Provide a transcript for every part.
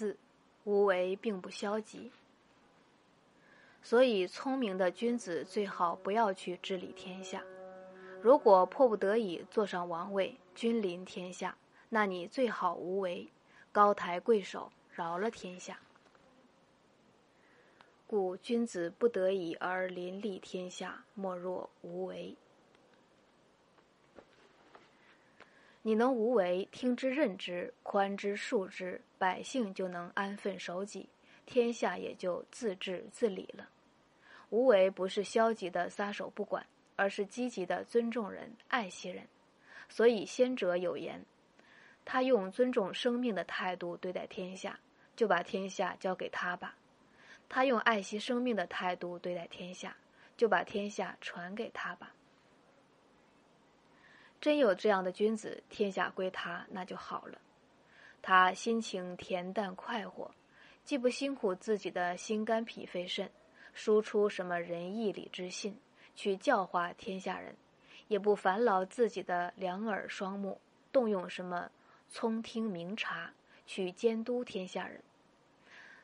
四，无为并不消极。所以，聪明的君子最好不要去治理天下。如果迫不得已坐上王位，君临天下，那你最好无为，高抬贵手，饶了天下。故君子不得已而临立天下，莫若无为。你能无为，听之任之，宽之恕之，百姓就能安分守己，天下也就自治自理了。无为不是消极的撒手不管，而是积极的尊重人、爱惜人。所以先者有言：“他用尊重生命的态度对待天下，就把天下交给他吧。”他用爱惜生命的态度对待天下，就把天下传给他吧。真有这样的君子，天下归他，那就好了。他心情恬淡快活，既不辛苦自己的心肝脾肺肾，输出什么仁义礼智信去教化天下人，也不烦劳自己的两耳双目，动用什么聪听明察去监督天下人。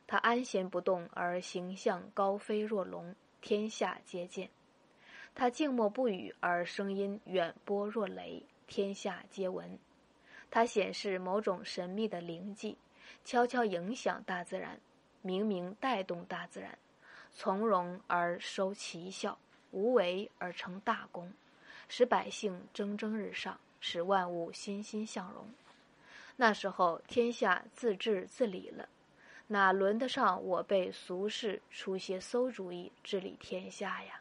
他安闲不动，而形象高飞若龙，天下皆见；他静默不语，而声音远播若雷，天下皆闻。他显示某种神秘的灵迹，悄悄影响大自然，明明带动大自然，从容而收奇效，无为而成大功，使百姓蒸蒸日上，使万物欣欣向荣。那时候，天下自治自理了。哪轮得上我被俗世出些馊主意治理天下呀？